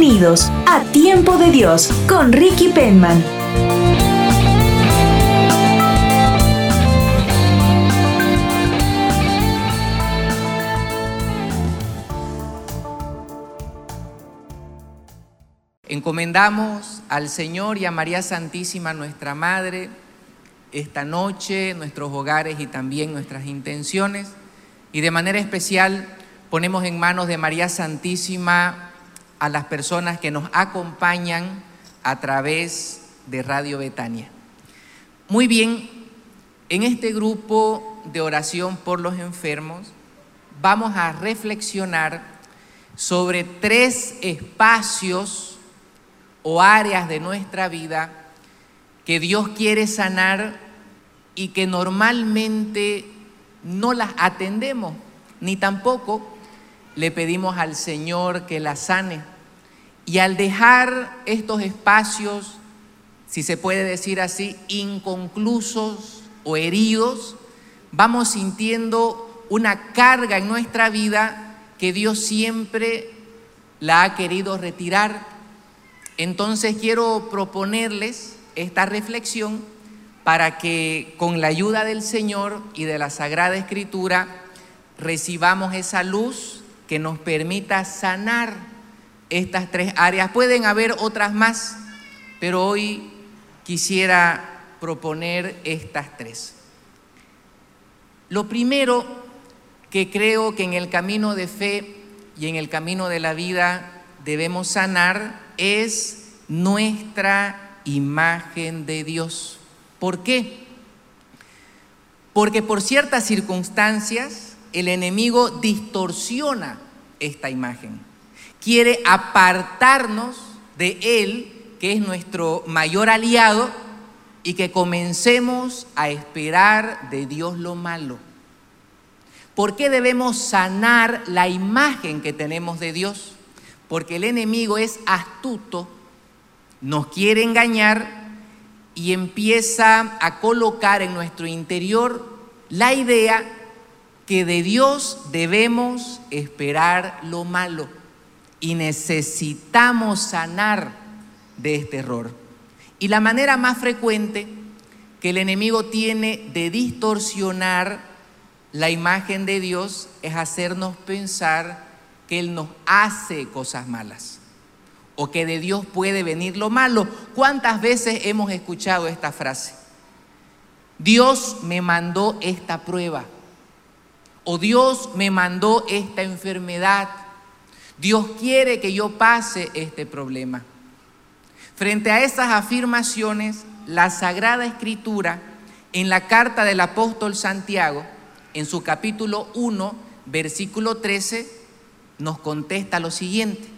Bienvenidos a Tiempo de Dios con Ricky Penman. Encomendamos al Señor y a María Santísima, nuestra Madre, esta noche, nuestros hogares y también nuestras intenciones. Y de manera especial ponemos en manos de María Santísima a las personas que nos acompañan a través de Radio Betania. Muy bien, en este grupo de oración por los enfermos vamos a reflexionar sobre tres espacios o áreas de nuestra vida que Dios quiere sanar y que normalmente no las atendemos, ni tampoco le pedimos al Señor que las sane. Y al dejar estos espacios, si se puede decir así, inconclusos o heridos, vamos sintiendo una carga en nuestra vida que Dios siempre la ha querido retirar entonces quiero proponerles esta reflexión para que con la ayuda del Señor y de la Sagrada Escritura recibamos esa luz que nos permita sanar estas tres áreas. Pueden haber otras más, pero hoy quisiera proponer estas tres. Lo primero que creo que en el camino de fe y en el camino de la vida debemos sanar es nuestra imagen de Dios. ¿Por qué? Porque por ciertas circunstancias el enemigo distorsiona esta imagen. Quiere apartarnos de Él, que es nuestro mayor aliado, y que comencemos a esperar de Dios lo malo. ¿Por qué debemos sanar la imagen que tenemos de Dios? porque el enemigo es astuto, nos quiere engañar y empieza a colocar en nuestro interior la idea que de Dios debemos esperar lo malo y necesitamos sanar de este error. Y la manera más frecuente que el enemigo tiene de distorsionar la imagen de Dios es hacernos pensar que Él nos hace cosas malas o que de Dios puede venir lo malo. ¿Cuántas veces hemos escuchado esta frase? Dios me mandó esta prueba o Dios me mandó esta enfermedad. Dios quiere que yo pase este problema. Frente a esas afirmaciones, la Sagrada Escritura, en la carta del apóstol Santiago, en su capítulo 1, versículo 13, nos contesta lo siguiente.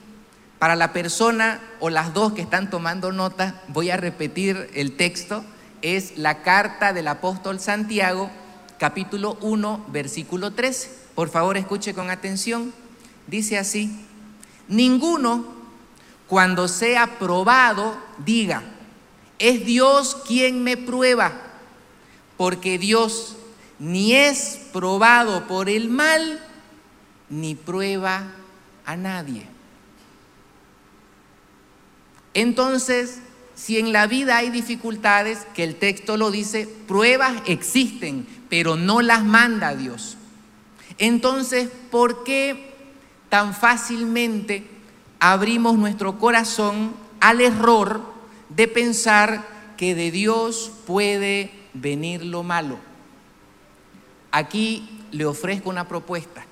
Para la persona o las dos que están tomando nota, voy a repetir el texto. Es la carta del apóstol Santiago, capítulo 1, versículo 13. Por favor, escuche con atención. Dice así, ninguno cuando sea probado diga, es Dios quien me prueba, porque Dios ni es probado por el mal, ni prueba a nadie. Entonces, si en la vida hay dificultades, que el texto lo dice, pruebas existen, pero no las manda Dios. Entonces, ¿por qué tan fácilmente abrimos nuestro corazón al error de pensar que de Dios puede venir lo malo? Aquí le ofrezco una propuesta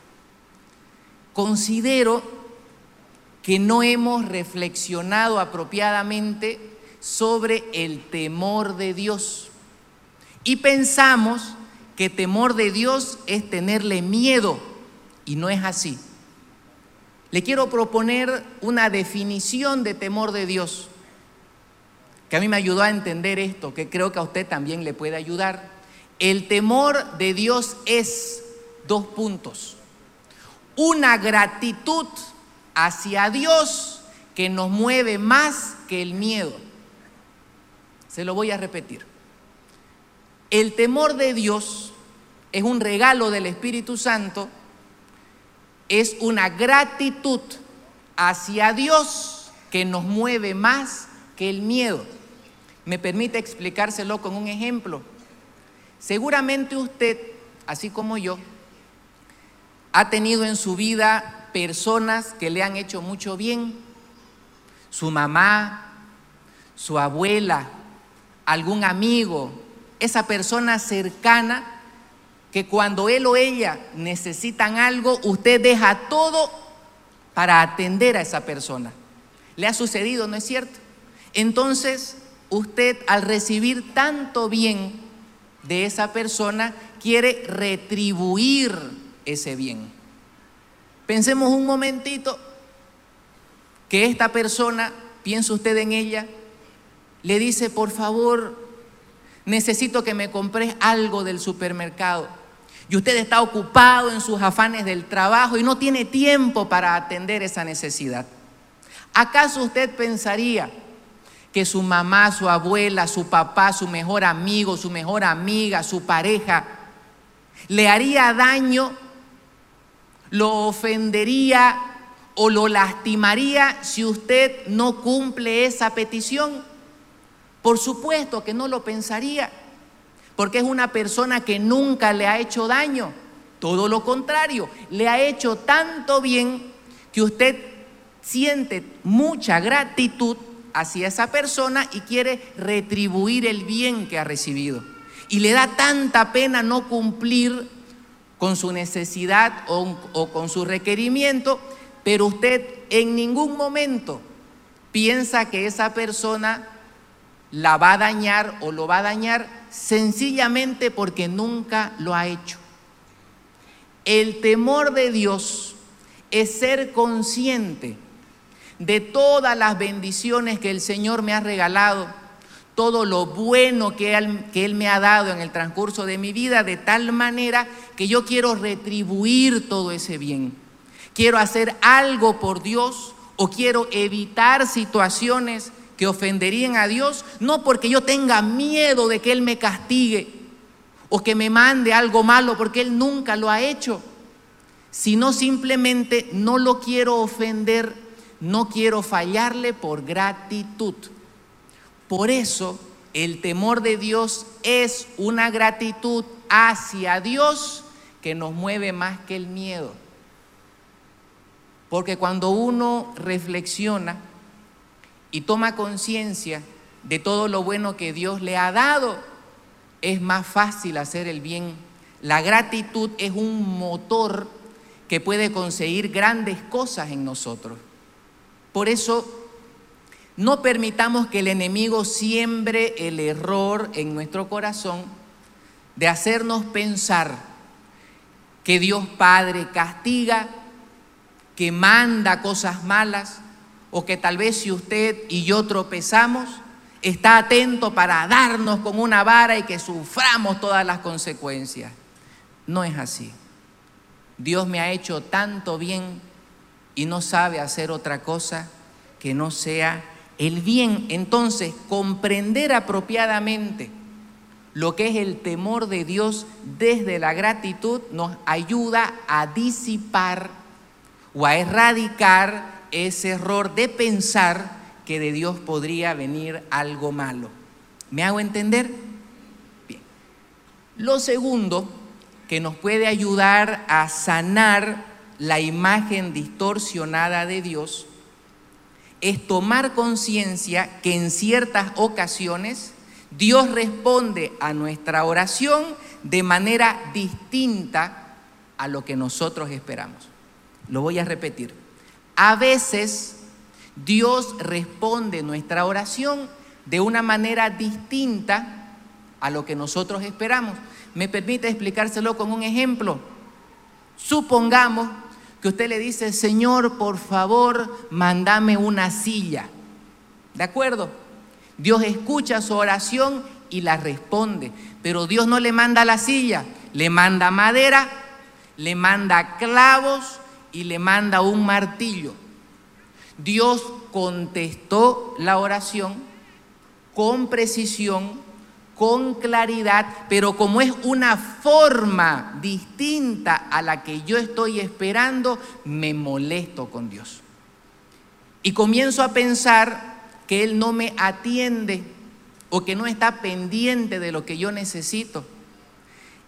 considero que no hemos reflexionado apropiadamente sobre el temor de Dios. Y pensamos que temor de Dios es tenerle miedo, y no es así. le quiero proponer una definición de temor de Dios, que a mí me ayudó a entender esto, que creo que a usted también le puede ayudar. El temor de Dios es dos puntos. Una gratitud hacia Dios que nos mueve más que el miedo. Se lo voy a repetir. El temor de Dios es un regalo del Espíritu Santo, es una gratitud hacia Dios que nos mueve más que el miedo. Me permite explicárselo con un ejemplo. Seguramente usted, así como yo, ha tenido en su vida personas que le han hecho mucho bien. Su mamá, su abuela, algún amigo, esa persona cercana que cuando él o ella necesitan algo, usted deja todo para atender a esa persona. Le ha sucedido, ¿no es cierto? Entonces, usted al recibir tanto bien de esa persona, quiere retribuir ese bien. Pensemos un momentito que esta persona, piensa usted en ella, le dice, por favor, necesito que me compres algo del supermercado. Y usted está ocupado en sus afanes del trabajo y no tiene tiempo para atender esa necesidad. ¿Acaso usted pensaría que su mamá, su abuela, su papá, su mejor amigo, su mejor amiga, su pareja, le haría daño, lo ofendería o lo lastimaría si usted no cumple esa petición? Por supuesto que no lo pensaría, porque es una persona que nunca le ha hecho daño. Todo lo contrario, le ha hecho tanto bien que usted siente mucha gratitud hacia esa persona y quiere retribuir el bien que ha recibido. Y le da tanta pena no cumplir con su necesidad o, con su requerimiento, pero usted en ningún momento piensa que esa persona la va a dañar o lo va a dañar sencillamente porque nunca lo ha hecho. El temor de Dios es ser consciente de todas las bendiciones que el Señor me ha regalado, todo lo bueno que él, que él, me ha dado en el transcurso de mi vida, de tal manera que yo quiero retribuir todo ese bien. Quiero hacer algo por Dios o quiero evitar situaciones que ofenderían a Dios, no porque yo tenga miedo de que Él me castigue o que me mande algo malo, porque Él nunca lo ha hecho, sino simplemente no lo quiero ofender, no quiero fallarle por gratitud. Por eso el temor de Dios es una gratitud hacia Dios que nos mueve más que el miedo. Porque cuando uno reflexiona, y toma conciencia de todo lo bueno que Dios le ha dado, es más fácil hacer el bien. La gratitud es un motor que puede conseguir grandes cosas en nosotros. Por eso, no permitamos que el enemigo siembre el error en nuestro corazón de hacernos pensar que Dios Padre castiga, que manda cosas malas, o que tal vez si usted y yo tropezamos, está atento para darnos con una vara y que suframos todas las consecuencias. No es así. Dios me ha hecho tanto bien y no sabe hacer otra cosa que no sea el bien. Entonces, comprender apropiadamente lo que es el temor de Dios desde la gratitud nos ayuda a disipar o a erradicar ese error de pensar que de Dios podría venir algo malo. ¿Me hago entender? Bien. Lo segundo que nos puede ayudar a sanar la imagen distorsionada de Dios es tomar conciencia que en ciertas ocasiones Dios responde a nuestra oración de manera distinta a lo que nosotros esperamos. Lo voy a repetir. A veces Dios responde nuestra oración de una manera distinta a lo que nosotros esperamos. Me permite explicárselo con un ejemplo. Supongamos que usted le dice, Señor, por favor, mándame una silla. ¿De acuerdo? Dios escucha su oración y la responde. Pero Dios no le manda la silla, le manda madera, le manda clavos y le manda un martillo. Dios contestó la oración con precisión, con claridad, pero como es una forma distinta a la que yo estoy esperando, me molesto con Dios. Y comienzo a pensar que Él no me atiende o que no está pendiente de lo que yo necesito.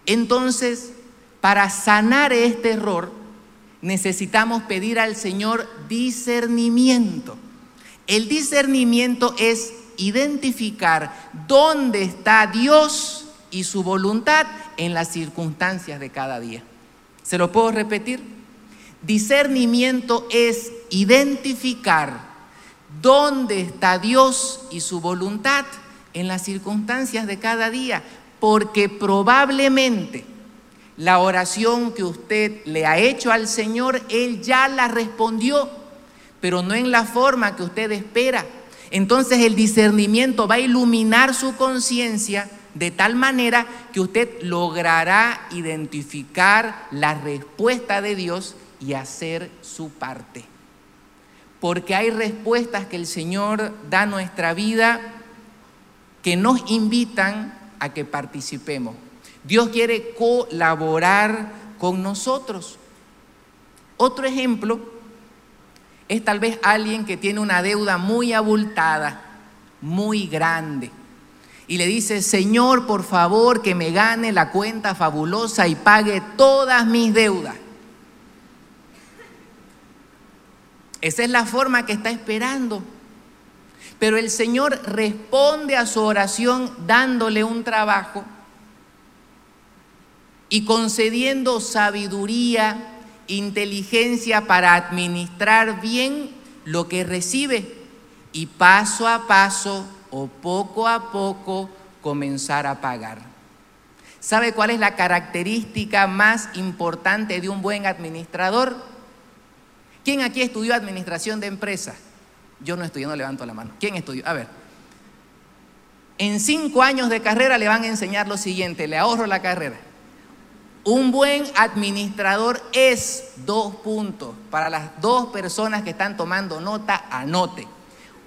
Entonces, para sanar este error, necesitamos pedir al Señor discernimiento. El discernimiento es identificar dónde está Dios y su voluntad en las circunstancias de cada día. ¿Se lo puedo repetir? Discernimiento es identificar dónde está Dios y su voluntad en las circunstancias de cada día, porque probablemente la oración que usted le ha hecho al Señor, Él ya la respondió, pero no en la forma que usted espera entonces el discernimiento va a iluminar su conciencia de tal manera que usted logrará identificar la respuesta de Dios y hacer su parte. Porque hay respuestas que el Señor da a nuestra vida que nos invitan a que participemos. Dios quiere colaborar con nosotros. Otro ejemplo es tal vez alguien que tiene una deuda muy abultada, muy grande. Y le dice, Señor, por favor, que me gane la cuenta fabulosa y pague todas mis deudas. Esa es la forma que está esperando. Pero el Señor responde a su oración dándole un trabajo y concediendo sabiduría inteligencia para administrar bien lo que recibe y paso a paso o poco a poco comenzar a pagar. ¿Sabe cuál es la característica más importante de un buen administrador? ¿Quién aquí estudió administración de empresas? Yo no estudié, no levanto la mano. ¿Quién estudió? A ver. En cinco años de carrera le van a enseñar lo siguiente, le ahorro la carrera. Un buen administrador es dos puntos. Para las dos personas que están tomando nota, anote.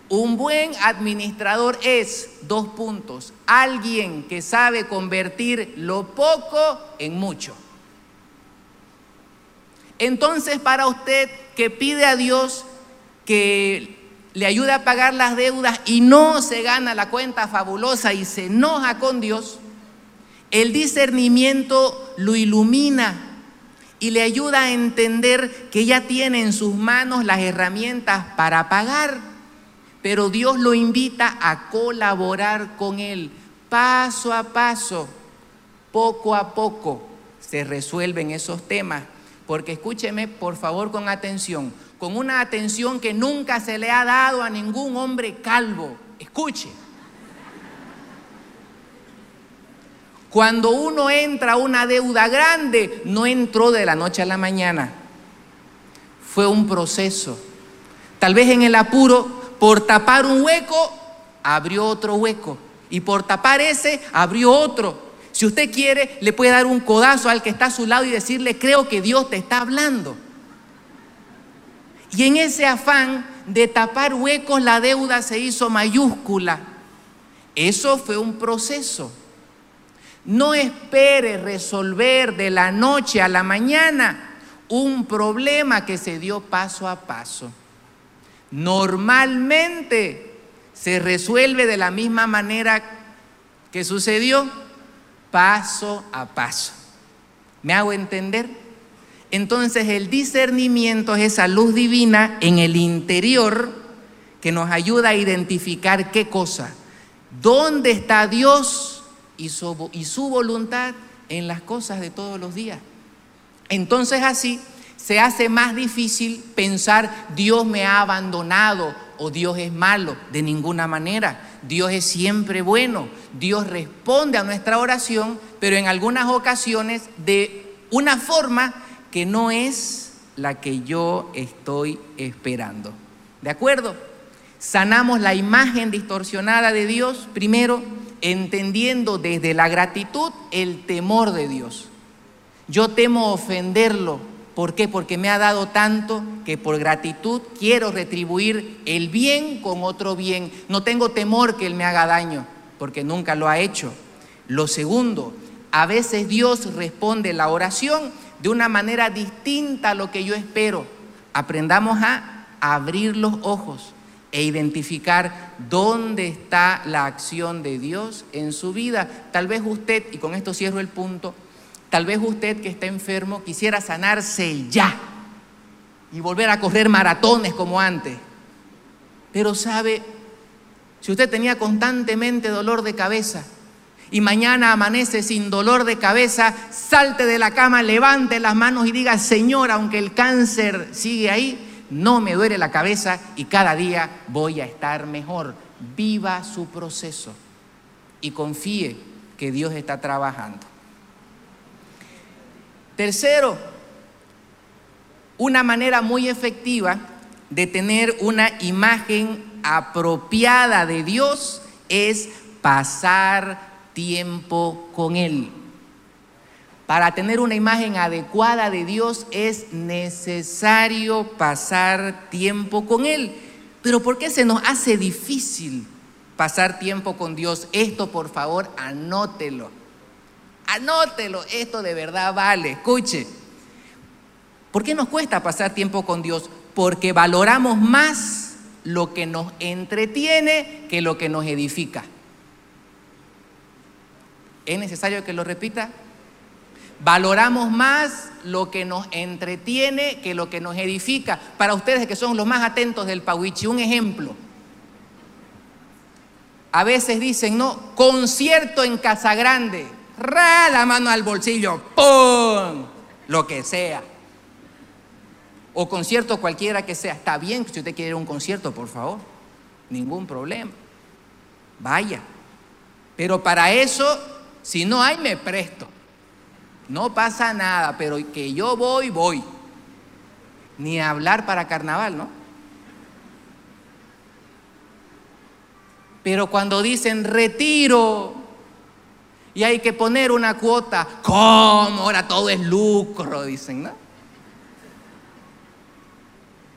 Un buen administrador es dos puntos. Alguien que sabe convertir lo poco en mucho. Entonces, para usted que pide a Dios que le ayude a pagar las deudas y no se gana la cuenta fabulosa y se enoja con Dios, el discernimiento lo ilumina y le ayuda a entender que ya tiene en sus manos las herramientas para pagar, pero Dios lo invita a colaborar con él paso a paso, poco a poco se resuelven esos temas. Porque escúcheme por favor con atención, con una atención que nunca se le ha dado a ningún hombre calvo. Escuche. Cuando uno entra a una deuda grande, no entró de la noche a la mañana. Fue un proceso. Tal vez en el apuro, por tapar un hueco, abrió otro hueco. Y por tapar ese, abrió otro. Si usted quiere, le puede dar un codazo al que está a su lado y decirle, creo que Dios te está hablando. Y en ese afán de tapar huecos, la deuda se hizo mayúscula. Eso fue un proceso. No espere resolver de la noche a la mañana un problema que se dio paso a paso. Normalmente se resuelve de la misma manera que sucedió, paso a paso. ¿Me hago entender? Entonces el discernimiento es esa luz divina en el interior que nos ayuda a identificar qué cosa. ¿Dónde está Dios? Y su, voluntad en las cosas de todos los días. Entonces así se hace más difícil pensar Dios me ha abandonado o Dios es malo, de ninguna manera. Dios es siempre bueno, Dios responde a nuestra oración, pero en algunas ocasiones de una forma que no es la que yo estoy esperando. ¿De acuerdo? Sanamos la imagen distorsionada de Dios, primero, entendiendo desde la gratitud el temor de Dios. Yo temo ofenderlo. ¿Por qué? Porque me ha dado tanto que por gratitud quiero retribuir el bien con otro bien. No tengo temor que Él me haga daño, porque nunca lo ha hecho. Lo segundo, a veces Dios responde la oración de una manera distinta a lo que yo espero. Aprendamos a abrir los ojos e identificar dónde está la acción de Dios en su vida. Tal vez usted, y con esto cierro el punto, tal vez usted que está enfermo quisiera sanarse ya y volver a correr maratones como antes. Pero sabe, si usted tenía constantemente dolor de cabeza, y mañana amanece sin dolor de cabeza, salte de la cama, levante las manos y diga, Señor, aunque el cáncer sigue ahí, no me duele la cabeza y cada día voy a estar mejor. Viva su proceso y confíe que Dios está trabajando. Tercero, una manera muy efectiva de tener una imagen apropiada de Dios es pasar tiempo con Él. Para tener una imagen adecuada de Dios es necesario pasar tiempo con Él. Pero ¿por qué se nos hace difícil pasar tiempo con Dios? Esto por favor anótelo. Anótelo, esto de verdad vale. Escuche. ¿Por qué nos cuesta pasar tiempo con Dios? Porque valoramos más lo que nos entretiene que lo que nos edifica. ¿Es necesario que lo repita? Valoramos más lo que nos entretiene que lo que nos edifica. Para ustedes que son los más atentos del Pawichi, un ejemplo. A veces dicen, no, concierto en Casa Grande. Ra la mano al bolsillo, ¡pum! Lo que sea. O concierto cualquiera que sea. Está bien si usted quiere un concierto, por favor. Ningún problema. Vaya. Pero para eso si no hay, me presto. No pasa nada, pero que yo voy, voy. Ni hablar para carnaval, ¿no? Pero cuando dicen retiro y hay que poner una cuota, ¿cómo? Ahora todo es lucro, dicen, ¿no?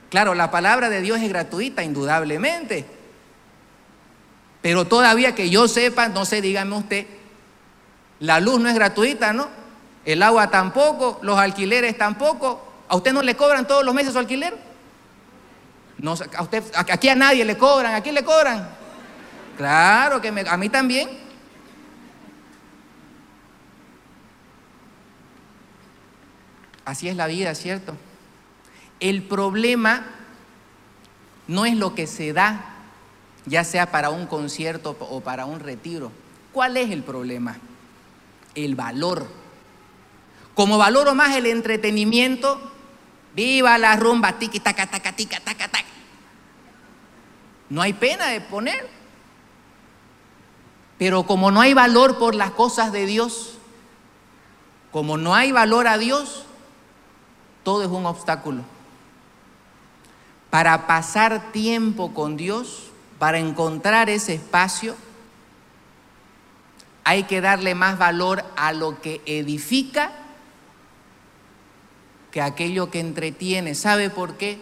Claro, la palabra de Dios es gratuita, indudablemente. Pero todavía que yo sepa, no sé, dígame usted, la luz no es gratuita, ¿no? El agua tampoco, los alquileres tampoco. ¿A usted no le cobran todos los meses su alquiler? No, a usted, aquí a nadie le cobran, ¿a quién le cobran? Claro que a mí también. Así es la vida, ¿cierto? El problema no es lo que se da, ya sea para un concierto o para un retiro. ¿Cuál es el problema? el valor. Como valoro más el entretenimiento, viva la rumba, tiki, taca, taca, tica, taca, taca. No hay pena de poner. Pero como no hay valor por las cosas de Dios, como no hay valor a Dios, todo es un obstáculo. Para pasar tiempo con Dios, para encontrar ese espacio, hay que darle más valor a lo que edifica que aquello que entretiene. ¿Sabe por qué?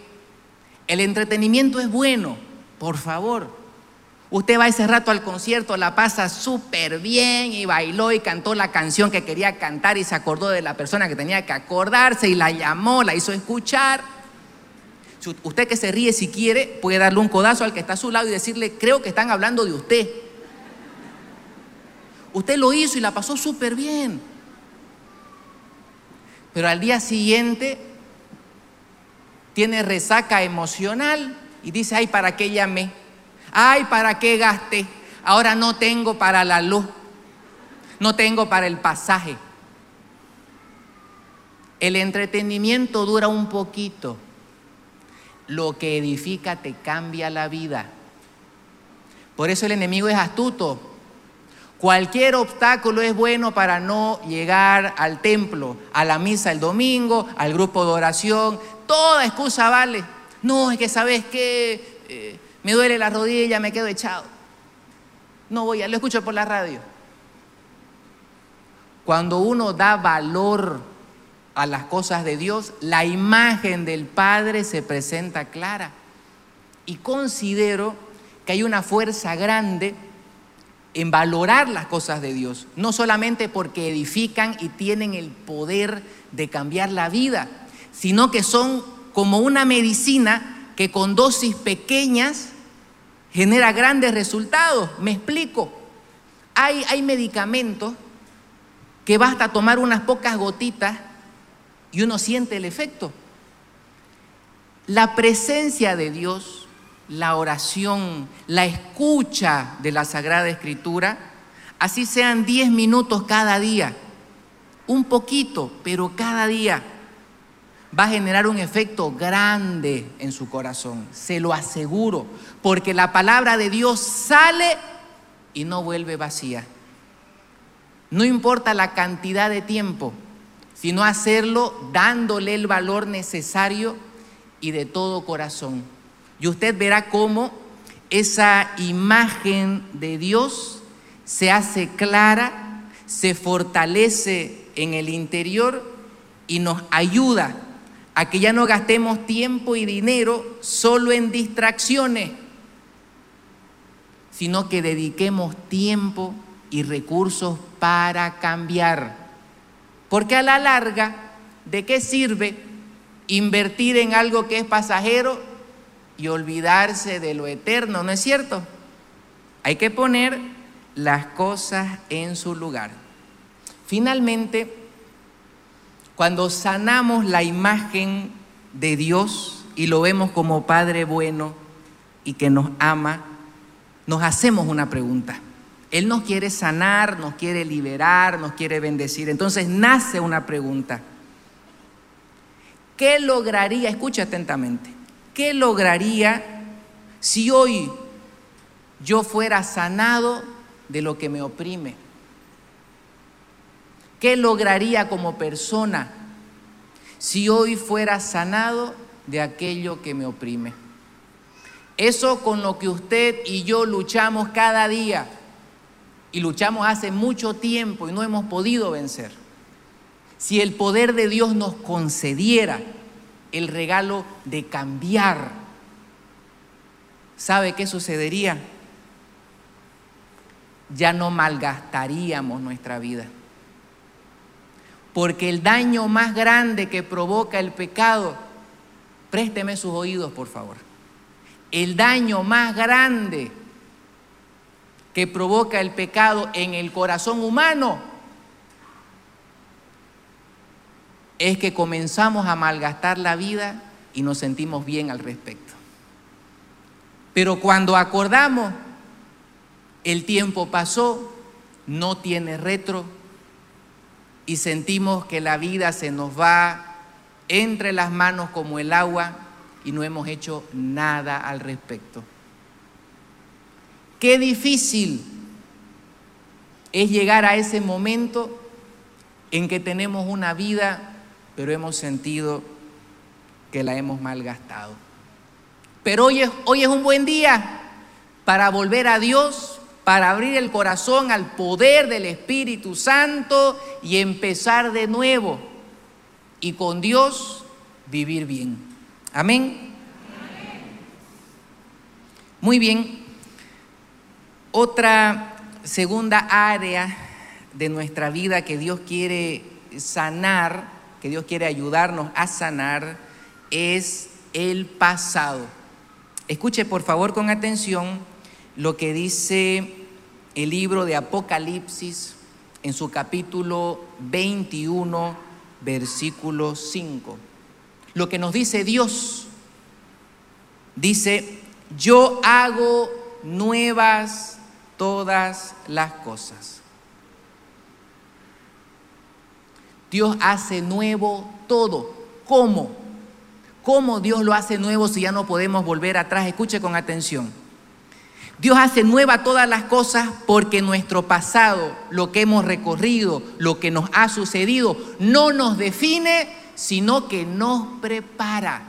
El entretenimiento es bueno, por favor. Usted va ese rato al concierto, la pasa súper bien y bailó y cantó la canción que quería cantar y se acordó de la persona que tenía que acordarse y la llamó, la hizo escuchar. Usted que se ríe si quiere, puede darle un codazo al que está a su lado y decirle, creo que están hablando de usted. Usted lo hizo y la pasó súper bien. Pero al día siguiente tiene resaca emocional y dice, ay, ¿para qué llamé? Ay, ¿para qué gasté? Ahora no tengo para la luz, no tengo para el pasaje. El entretenimiento dura un poquito. Lo que edifica te cambia la vida. Por eso el enemigo es astuto. Cualquier obstáculo es bueno para no llegar al templo, a la misa el domingo, al grupo de oración. toda excusa vale. No, es que sabes que eh, me duele la rodilla, me quedo echado. No voy a, lo escucho por la radio. Cuando uno da valor a las cosas de Dios, la imagen del Padre se presenta clara. Y considero que hay una fuerza grande en valorar las cosas de Dios, no solamente porque edifican y tienen el poder de cambiar la vida, sino que son como una medicina que con dosis pequeñas genera grandes resultados. Me explico. Hay, hay medicamentos que basta tomar unas pocas gotitas y uno siente el efecto. La presencia de Dios, la oración, la escucha de la Sagrada Escritura, así sean 10 minutos cada día, un poquito, pero cada día, va a generar un efecto grande en su corazón, se lo aseguro, porque la palabra de Dios sale y no vuelve vacía. No importa la cantidad de tiempo, sino hacerlo dándole el valor necesario y de todo corazón. Y usted verá cómo esa imagen de Dios se hace clara, se fortalece en el interior y nos ayuda a que ya no gastemos tiempo y dinero solo en distracciones, sino que dediquemos tiempo y recursos para cambiar. Porque a la larga, ¿de qué sirve invertir en algo que es pasajero y olvidarse de lo eterno? ¿No es cierto? Hay que poner las cosas en su lugar. Finalmente, cuando sanamos la imagen de Dios y lo vemos como Padre bueno y que nos ama, nos hacemos una pregunta. Él nos quiere sanar, nos quiere liberar, nos quiere bendecir. Entonces nace una pregunta. ¿Qué lograría, escucha atentamente, qué lograría si hoy yo fuera sanado de lo que me oprime? ¿Qué lograría como persona si hoy fuera sanado de aquello que me oprime? Eso con lo que usted y yo luchamos cada día y luchamos hace mucho tiempo y no hemos podido vencer. Si el poder de Dios nos concediera el regalo de cambiar, ¿sabe qué sucedería? Ya no malgastaríamos nuestra vida. Porque el daño más grande que provoca el pecado, présteme sus oídos por favor, el daño más grande que provoca el pecado en el corazón humano es que comenzamos a malgastar la vida y nos sentimos bien al respecto. Pero cuando acordamos, el tiempo pasó, no tiene retro y sentimos que la vida se nos va entre las manos como el agua y no hemos hecho nada al respecto. Qué difícil es llegar a ese momento en que tenemos una vida, pero hemos sentido que la hemos malgastado. Pero hoy es, hoy es un buen día para volver a Dios, para abrir el corazón al poder del Espíritu Santo y empezar de nuevo. Y con Dios vivir bien. Amén. Muy bien. Otra segunda área de nuestra vida que Dios quiere sanar, que Dios quiere ayudarnos a sanar, es el pasado. Escuche por favor con atención lo que dice el libro de Apocalipsis en su capítulo 21, versículo 5. Lo que nos dice Dios, dice, yo hago nuevas todas las cosas. Dios hace nuevo todo. ¿Cómo? ¿Cómo Dios lo hace nuevo si ya no podemos volver atrás? Escuche con atención. Dios hace nueva todas las cosas porque nuestro pasado, lo que hemos recorrido, lo que nos ha sucedido, no nos define, sino que nos prepara.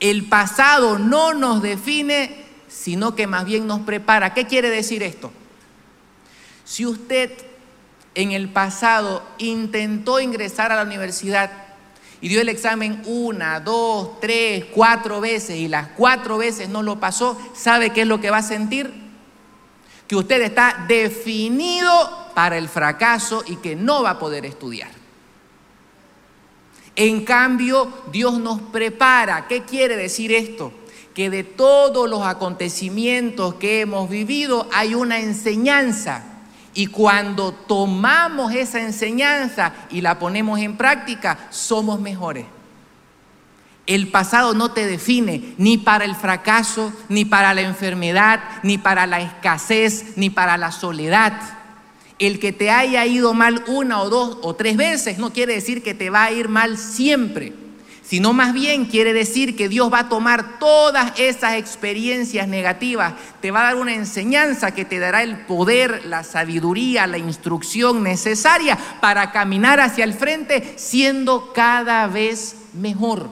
El pasado no nos define, sino que más bien nos prepara. ¿Qué quiere decir esto? Si usted en el pasado intentó ingresar a la universidad y dio el examen una, dos, tres, cuatro veces y las cuatro veces no lo pasó, ¿sabe qué es lo que va a sentir? Que usted está definido para el fracaso y que no va a poder estudiar. En cambio, Dios nos prepara. ¿Qué quiere decir esto? Que de todos los acontecimientos que hemos vivido hay una enseñanza. Y cuando tomamos esa enseñanza y la ponemos en práctica, somos mejores. El pasado no te define ni para el fracaso, ni para la enfermedad, ni para la escasez, ni para la soledad el que te haya ido mal una o dos o tres veces no quiere decir que te va a ir mal siempre, sino más bien quiere decir que Dios va a tomar todas esas experiencias negativas, te va a dar una enseñanza que te dará el poder, la sabiduría, la instrucción necesaria para caminar hacia el frente siendo cada vez mejor.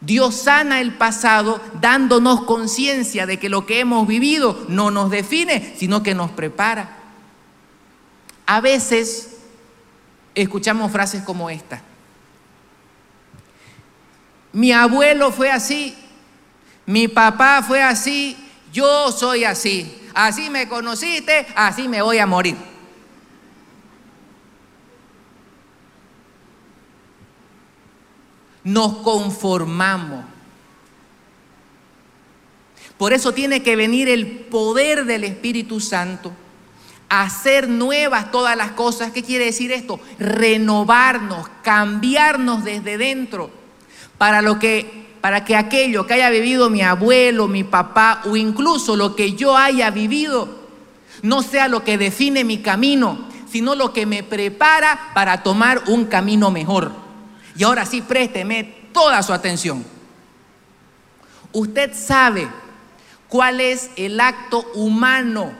Dios sana el pasado dándonos conciencia de que lo que hemos vivido no nos define, sino que nos prepara. A veces escuchamos frases como esta. Mi abuelo fue así, mi papá fue así, yo soy así. Así me conociste, así me voy a morir. Nos conformamos. Por eso tiene que venir el poder del Espíritu Santo hacer nuevas todas las cosas. ¿Qué quiere decir esto? Renovarnos, cambiarnos desde dentro para lo que para que aquello que haya vivido mi abuelo, mi papá o incluso lo que yo haya vivido no sea lo que define mi camino, sino lo que me prepara para tomar un camino mejor. Y ahora sí, présteme toda su atención. Usted sabe cuál es el acto humano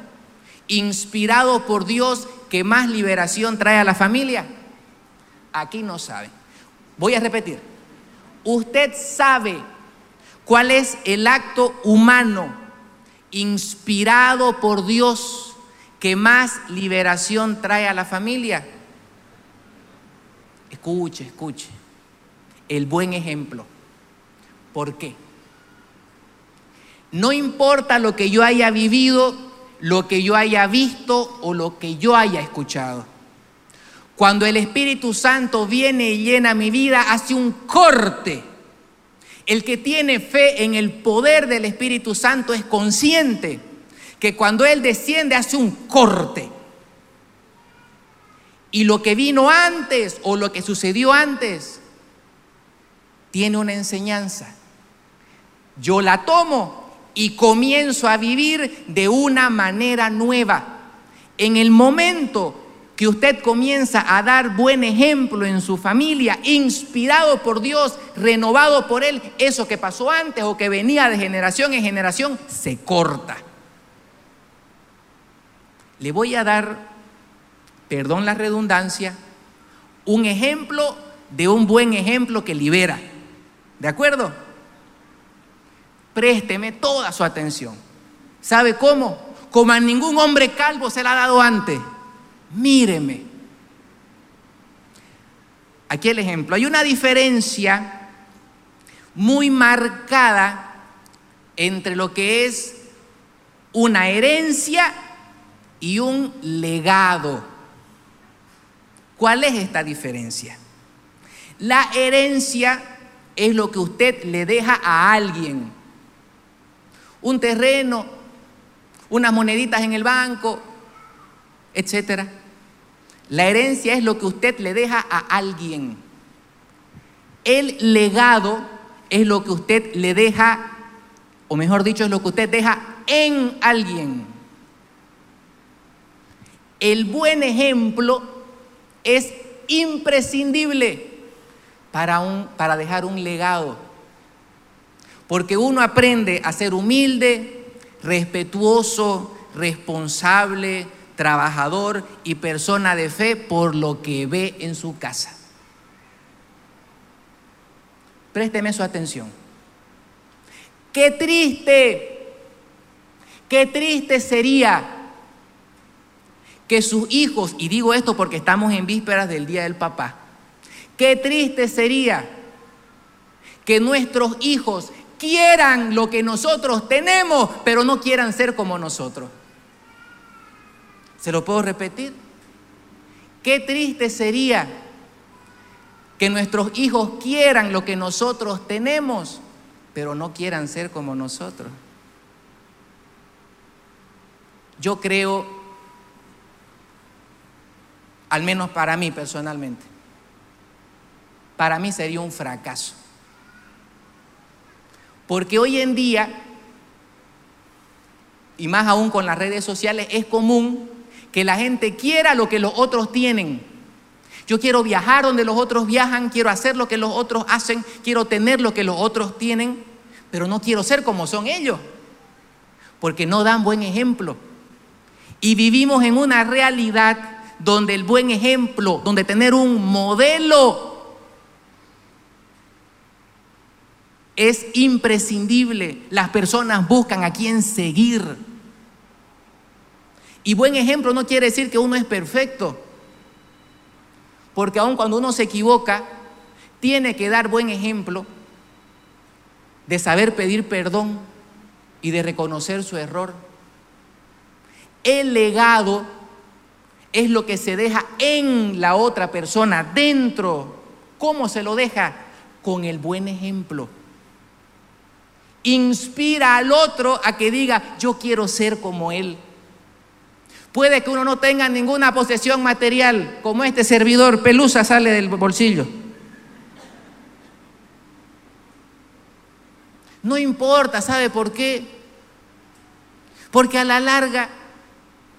inspirado por Dios que más liberación trae a la familia? Aquí no sabe. Voy a repetir. Usted sabe cuál es el acto humano inspirado por Dios que más liberación trae a la familia. Escuche, escuche. El buen ejemplo. ¿Por qué? No importa lo que yo haya vivido lo que yo haya visto o lo que yo haya escuchado. Cuando el Espíritu Santo viene y llena mi vida, hace un corte. El que tiene fe en el poder del Espíritu Santo es consciente que cuando Él desciende hace un corte. Y lo que vino antes o lo que sucedió antes tiene una enseñanza. Yo la tomo y comienzo a vivir de una manera nueva. En el momento que usted comienza a dar buen ejemplo en su familia, inspirado por Dios, renovado por Él, eso que pasó antes o que venía de generación en generación, se corta. Le voy a dar, perdón la redundancia, un ejemplo de un buen ejemplo que libera. ¿De acuerdo? présteme toda su atención. ¿Sabe cómo? Como a ningún hombre calvo se le ha dado antes. Míreme. Aquí el ejemplo. Hay una diferencia muy marcada entre lo que es una herencia y un legado. ¿Cuál es esta diferencia? La herencia es lo que usted le deja a alguien un terreno, unas moneditas en el banco, etc. La herencia es lo que usted le deja a alguien. El legado es lo que usted le deja, o mejor dicho, es lo que usted deja en alguien. El buen ejemplo es imprescindible para, un, para dejar un legado. Porque uno aprende a ser humilde, respetuoso, responsable, trabajador y persona de fe por lo que ve en su casa. Présteme su atención. Qué triste, qué triste sería que sus hijos, y digo esto porque estamos en vísperas del Día del Papá, qué triste sería que nuestros hijos quieran lo que nosotros tenemos, pero no quieran ser como nosotros. ¿Se lo puedo repetir? Qué triste sería que nuestros hijos quieran lo que nosotros tenemos, pero no quieran ser como nosotros. Yo creo, al menos para mí personalmente, para mí sería un fracaso. Porque hoy en día, y más aún con las redes sociales, es común que la gente quiera lo que los otros tienen. Yo quiero viajar donde los otros viajan, quiero hacer lo que los otros hacen, quiero tener lo que los otros tienen, pero no quiero ser como son ellos, porque no dan buen ejemplo. Y vivimos en una realidad donde el buen ejemplo, donde tener un modelo es imprescindible. Las personas buscan a quién seguir. Y buen ejemplo no quiere decir que uno es perfecto. Porque aun cuando uno se equivoca, tiene que dar buen ejemplo de saber pedir perdón y de reconocer su error. El legado es lo que se deja en la otra persona, dentro. ¿Cómo se lo deja? Con el buen ejemplo. Inspira al otro a que diga, yo quiero ser como él. Puede que uno no tenga ninguna posesión material, como este servidor, pelusa sale del bolsillo. No importa, ¿sabe por qué? Porque a la larga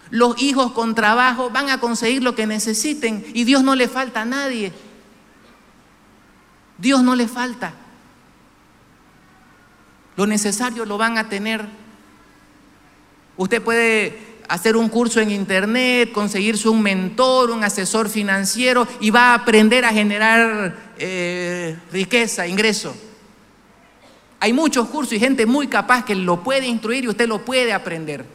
los hijos con trabajo van a conseguir lo que necesiten y Dios no le falta a nadie. Dios no le falta. Lo necesario lo van a tener. Usted puede hacer un curso en internet, conseguirse un mentor, un asesor financiero y va a aprender a generar eh, riqueza, ingreso. Hay muchos cursos y gente muy capaz que lo puede instruir y usted lo puede aprender.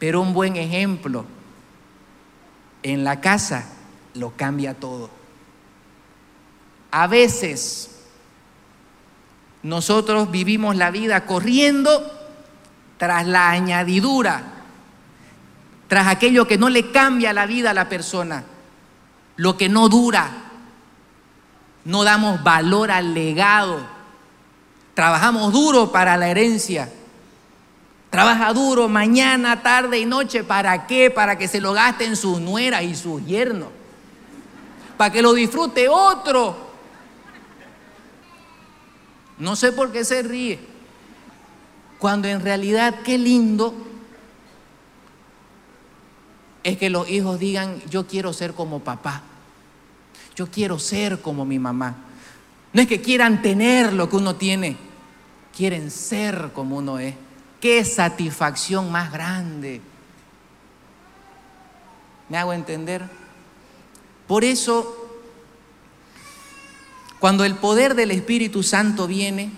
Pero un buen ejemplo en la casa lo cambia todo. A veces nosotros vivimos la vida corriendo tras la añadidura, tras aquello que no le cambia la vida a la persona, lo que no dura. No damos valor al legado. Trabajamos duro para la herencia. Trabaja duro mañana, tarde y noche. ¿Para qué? Para que se lo gasten sus nueras y sus yernos. Para que lo disfrute otro. No sé por qué se ríe. Cuando en realidad qué lindo es que los hijos digan, yo quiero ser como papá. Yo quiero ser como mi mamá. No es que quieran tener lo que uno tiene, quieren ser como uno es. Qué satisfacción más grande. ¿Me hago entender? Por eso cuando el poder del Espíritu Santo viene,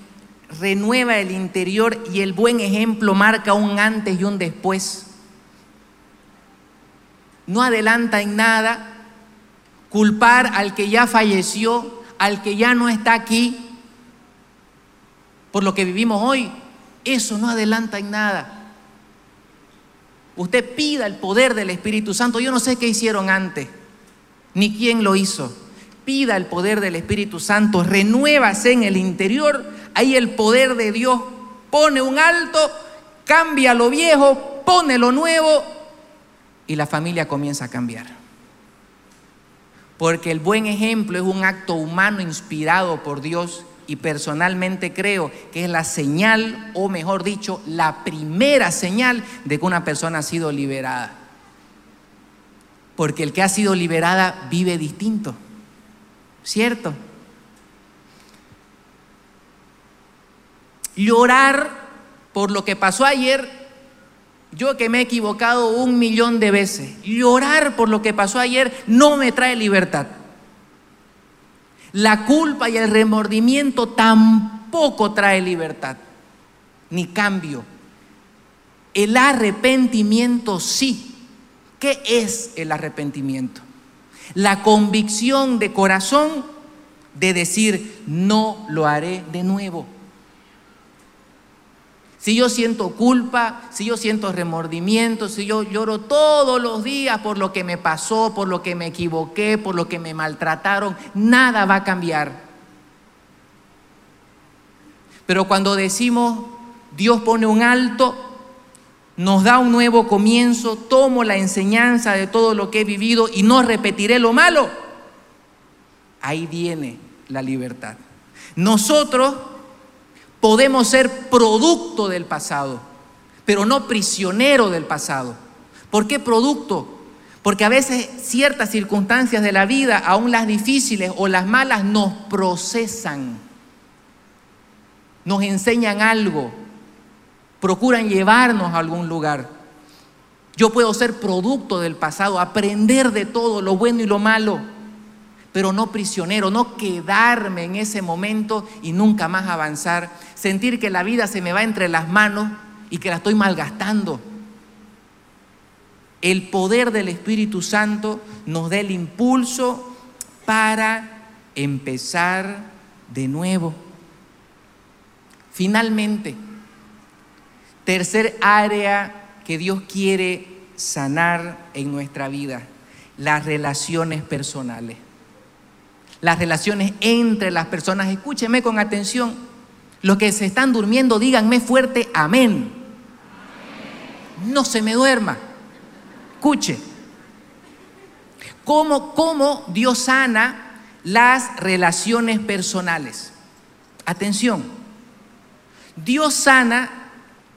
renueva el interior y el buen ejemplo marca un antes y un después. No adelanta en nada culpar al que ya falleció, al que ya no está aquí, por lo que vivimos hoy. Eso no adelanta en nada. Usted pida el poder del Espíritu Santo. Yo no sé qué hicieron antes, ni quién lo hizo pida el poder del Espíritu Santo, renuévase en el interior, ahí el poder de Dios pone un alto, cambia lo viejo, pone lo nuevo y la familia comienza a cambiar. Porque el buen ejemplo es un acto humano inspirado por Dios y personalmente creo que es la señal, o mejor dicho, la primera señal de que una persona ha sido liberada. Porque el que ha sido liberada vive distinto. ¿cierto? Llorar por lo que pasó ayer, yo que me he equivocado un millón de veces, llorar por lo que pasó ayer no me trae libertad. La culpa y el remordimiento tampoco trae libertad, ni cambio. El arrepentimiento sí. ¿Qué es el arrepentimiento? La convicción de corazón de decir, no lo haré de nuevo. Si yo siento culpa, si yo siento remordimiento, si yo lloro todos los días por lo que me pasó, por lo que me equivoqué, por lo que me maltrataron, nada va a cambiar. Pero cuando decimos, Dios pone un alto, nos da un nuevo comienzo, tomo la enseñanza de todo lo que he vivido y no repetiré lo malo, ahí viene la libertad. Nosotros Podemos ser producto del pasado, pero no prisionero del pasado. ¿Por qué producto? Porque a veces ciertas circunstancias de la vida, aún las difíciles o las malas, nos procesan, nos enseñan algo, procuran llevarnos a algún lugar. Yo puedo ser producto del pasado, aprender de todo, lo bueno y lo malo pero no prisionero, no quedarme en ese momento y nunca más avanzar, sentir que la vida se me va entre las manos y que la estoy malgastando. El poder del Espíritu Santo nos da el impulso para empezar de nuevo. Finalmente, tercer área que Dios quiere sanar en nuestra vida, las relaciones personales las relaciones entre las personas. Escúcheme con atención. Los que se están durmiendo, díganme fuerte, amén. No se me duerma. Escuche. ¿Cómo, ¿Cómo Dios sana las relaciones personales? Atención. Dios sana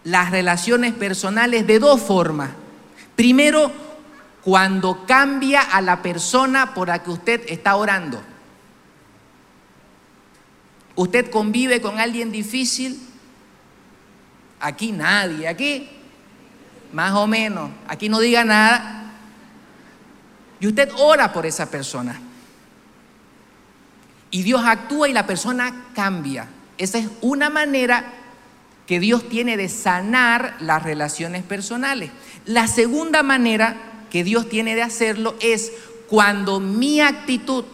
las relaciones personales de dos formas. Primero, cuando cambia a la persona por la que usted está orando. ¿Usted convive con alguien difícil? Aquí nadie, aquí más o menos, aquí no diga nada. Y usted ora por esa persona. Y Dios actúa y la persona cambia. Esa es una manera que Dios tiene de sanar las relaciones personales. La segunda manera que Dios tiene de hacerlo es cuando mi actitud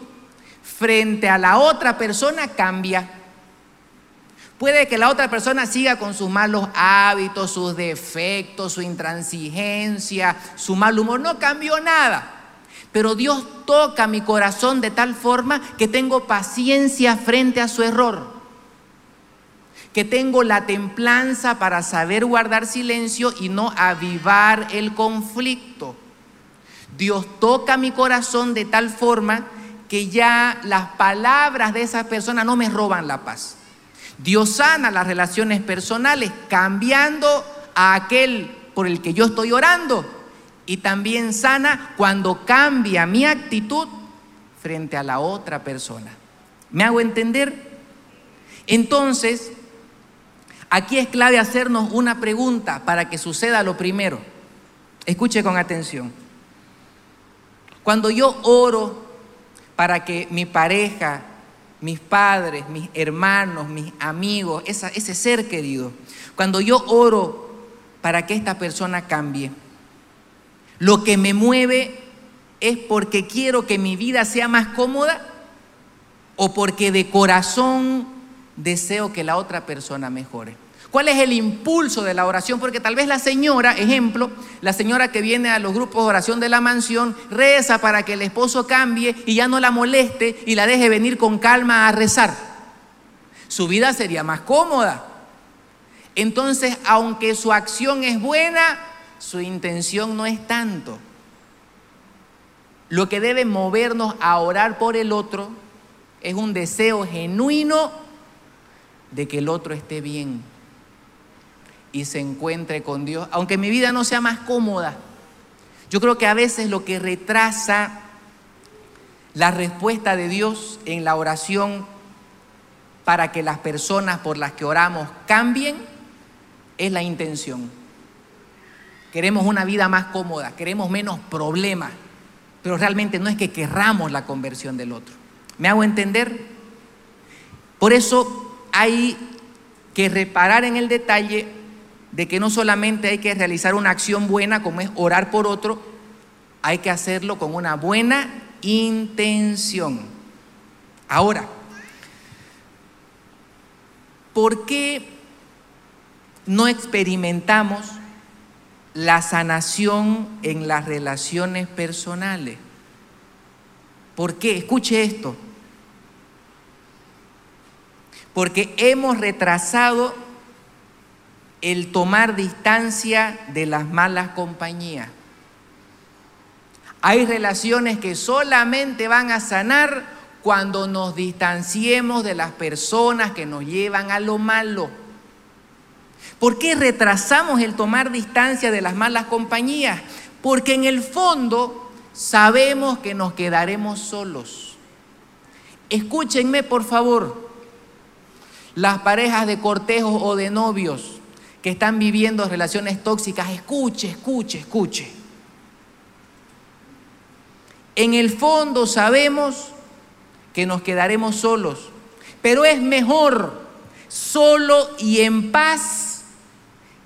frente a la otra persona cambia. Puede que la otra persona siga con sus malos hábitos, sus defectos, su intransigencia, su mal humor. No cambió nada. Pero Dios toca mi corazón de tal forma que tengo paciencia frente a su error. Que tengo la templanza para saber guardar silencio y no avivar el conflicto. Dios toca mi corazón de tal forma que ya las palabras de esa persona no me roban la paz. Dios sana las relaciones personales cambiando a aquel por el que yo estoy orando y también sana cuando cambia mi actitud frente a la otra persona. ¿Me hago entender? Entonces, aquí es clave hacernos una pregunta para que suceda lo primero. Escuche con atención. Cuando yo oro para que mi pareja, mis padres, mis hermanos, mis amigos, ese ser querido, cuando yo oro para que esta persona cambie, lo que me mueve es porque quiero que mi vida sea más cómoda o porque de corazón deseo que la otra persona mejore. ¿Cuál es el impulso de la oración? Porque tal vez la señora, ejemplo, la señora que viene a los grupos de oración de la mansión, reza para que el esposo cambie y ya no la moleste y la deje venir con calma a rezar. Su vida sería más cómoda. Entonces, aunque su acción es buena, su intención no es tanto. Lo que debe movernos a orar por el otro es un deseo genuino de que el otro esté bien y se encuentre con Dios, aunque mi vida no sea más cómoda. Yo creo que a veces lo que retrasa la respuesta de Dios en la oración para que las personas por las que oramos cambien es la intención. Queremos una vida más cómoda, queremos menos problemas, pero realmente no es que querramos la conversión del otro. ¿Me hago entender? Por eso hay que reparar en el detalle de que no solamente hay que realizar una acción buena como es orar por otro, hay que hacerlo con una buena intención. Ahora, ¿por qué no experimentamos la sanación en las relaciones personales? ¿Por qué? Escuche esto. Porque hemos retrasado el tomar distancia de las malas compañías. Hay relaciones que solamente van a sanar cuando nos distanciemos de las personas que nos llevan a lo malo. ¿Por qué retrasamos el tomar distancia de las malas compañías? Porque en el fondo sabemos que nos quedaremos solos. Escúchenme por favor, las parejas de cortejos o de novios que están viviendo relaciones tóxicas, escuche, escuche, escuche. En el fondo sabemos que nos quedaremos solos, pero es mejor solo y en paz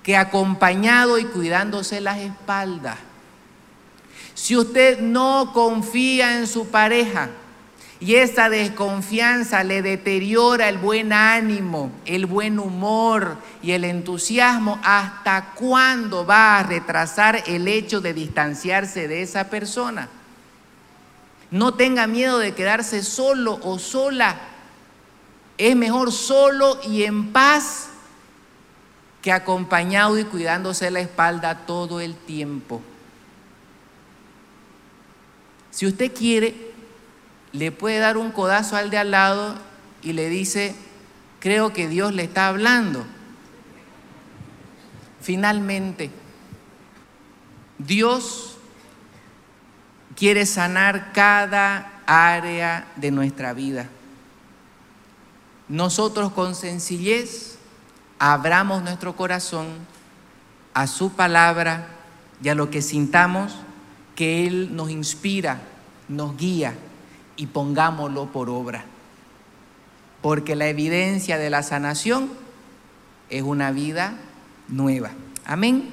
que acompañado y cuidándose las espaldas. Si usted no confía en su pareja y esa desconfianza le deteriora el buen ánimo, el buen humor y el entusiasmo, ¿hasta cuándo va a retrasar el hecho de distanciarse de esa persona? No tenga miedo de quedarse solo o sola. Es mejor solo y en paz que acompañado y cuidándose la espalda todo el tiempo. Si usted quiere, le puede dar un codazo al de al lado y le dice, creo que Dios le está hablando. Finalmente, Dios quiere sanar cada área de nuestra vida. Nosotros con sencillez abramos nuestro corazón a su palabra y a lo que sintamos que Él nos inspira, nos guía y pongámoslo por obra. Porque la evidencia de la sanación es una vida nueva. Amén.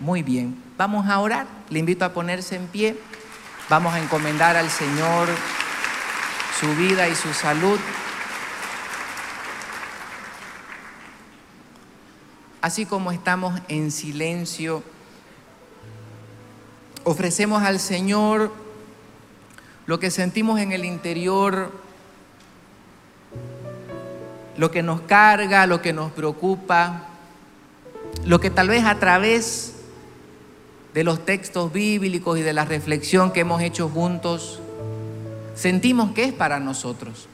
Muy bien. Vamos a orar. Le invito a ponerse en pie. Vamos a encomendar al Señor su vida y su salud. Así como estamos en silencio, ofrecemos al Señor lo que sentimos en el interior, lo que nos carga, lo que nos preocupa, lo que tal vez a través de los textos bíblicos y de la reflexión que hemos hecho juntos, sentimos que es para nosotros,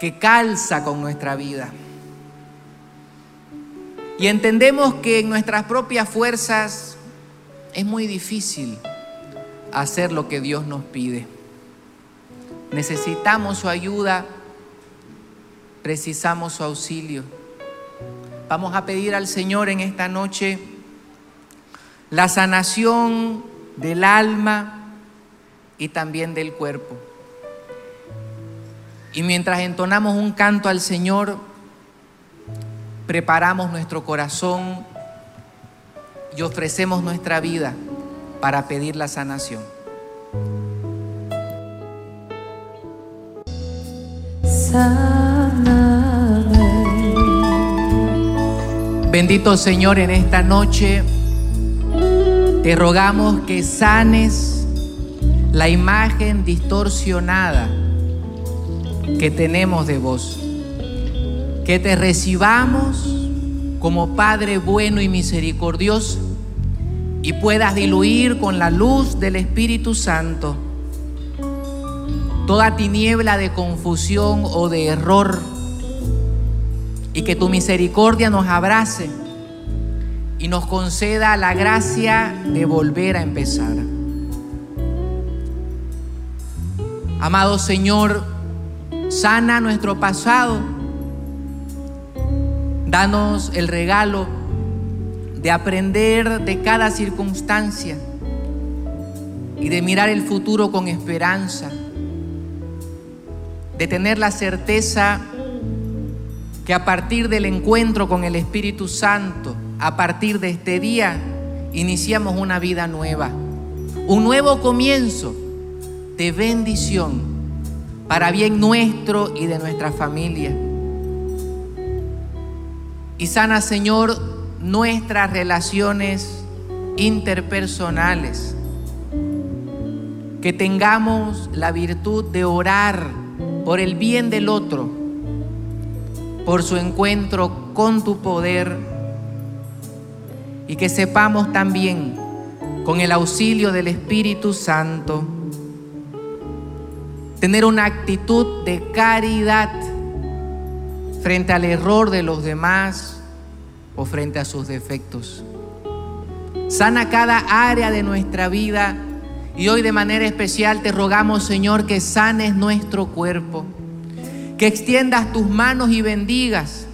que calza con nuestra vida. Y entendemos que en nuestras propias fuerzas es muy difícil hacer lo que Dios nos pide. Necesitamos su ayuda, precisamos su auxilio. Vamos a pedir al Señor en esta noche la sanación del alma y también del cuerpo. Y mientras entonamos un canto al Señor, preparamos nuestro corazón y ofrecemos nuestra vida para pedir la sanación. Bendito Señor en esta noche. Te rogamos que sanes la imagen distorsionada que tenemos de vos. Que te recibamos como Padre bueno y misericordioso y puedas diluir con la luz del Espíritu Santo toda tiniebla de confusión o de error y que tu misericordia nos abrace y nos conceda la gracia de volver a empezar. Amado Señor, sana nuestro pasado. Danos el regalo de aprender de cada circunstancia y de mirar el futuro con esperanza de tener la certeza que a partir del encuentro con el Espíritu Santo, a partir de este día, iniciamos una vida nueva, un nuevo comienzo de bendición para bien nuestro y de nuestra familia. Y sana, Señor, nuestras relaciones interpersonales. Que tengamos la virtud de orar por el bien del otro, por su encuentro con tu poder y que sepamos también, con el auxilio del Espíritu Santo, tener una actitud de caridad frente al error de los demás o frente a sus defectos. Sana cada área de nuestra vida y hoy de manera especial te rogamos, Señor, que sanes nuestro cuerpo, que extiendas tus manos y bendigas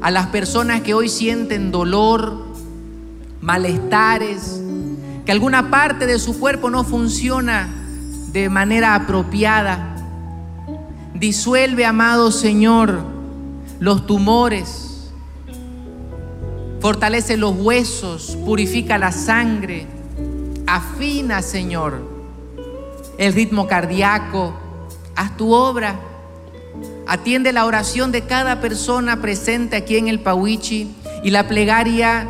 a las personas que hoy sienten dolor, malestares, que alguna parte de su cuerpo no funciona de manera apropiada. Disuelve, amado Señor, los tumores, fortalece los huesos, purifica la sangre, afina, Señor, el ritmo cardíaco, haz tu obra. Atiende la oración de cada persona presente aquí en el Pawichi y la plegaria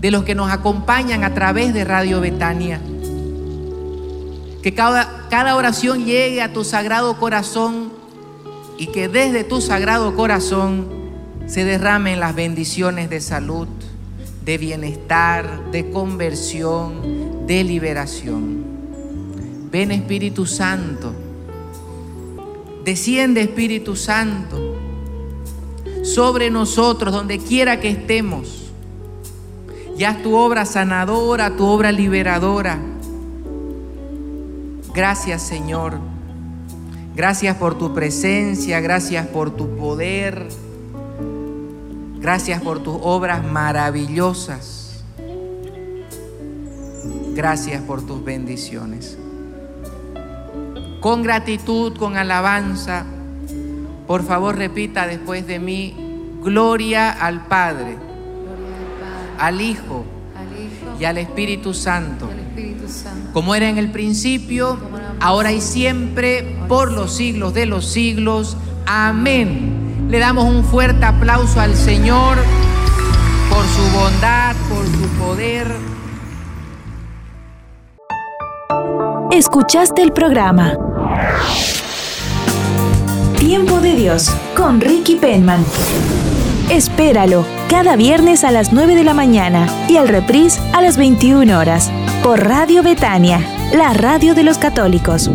de los que nos acompañan a través de Radio Betania. Que cada, cada oración llegue a tu sagrado corazón y que desde tu sagrado corazón se derramen las bendiciones de salud, de bienestar, de conversión, de liberación. Ven Espíritu Santo, desciende Espíritu Santo sobre nosotros donde quiera que estemos. Ya tu obra sanadora, tu obra liberadora. Gracias Señor. Gracias por tu presencia, gracias por tu poder. Gracias por tus obras maravillosas. Gracias por tus bendiciones. Con gratitud, con alabanza, por favor repita después de mí, gloria al Padre, al Hijo y al Espíritu Santo, como era en el principio, ahora y siempre, por los siglos de los siglos. Amén. Le damos un fuerte aplauso al Señor por su bondad, por su poder. Escuchaste el programa Tiempo de Dios con Ricky Penman. Espéralo cada viernes a las 9 de la mañana y al reprise a las 21 horas por Radio Betania, la radio de los católicos.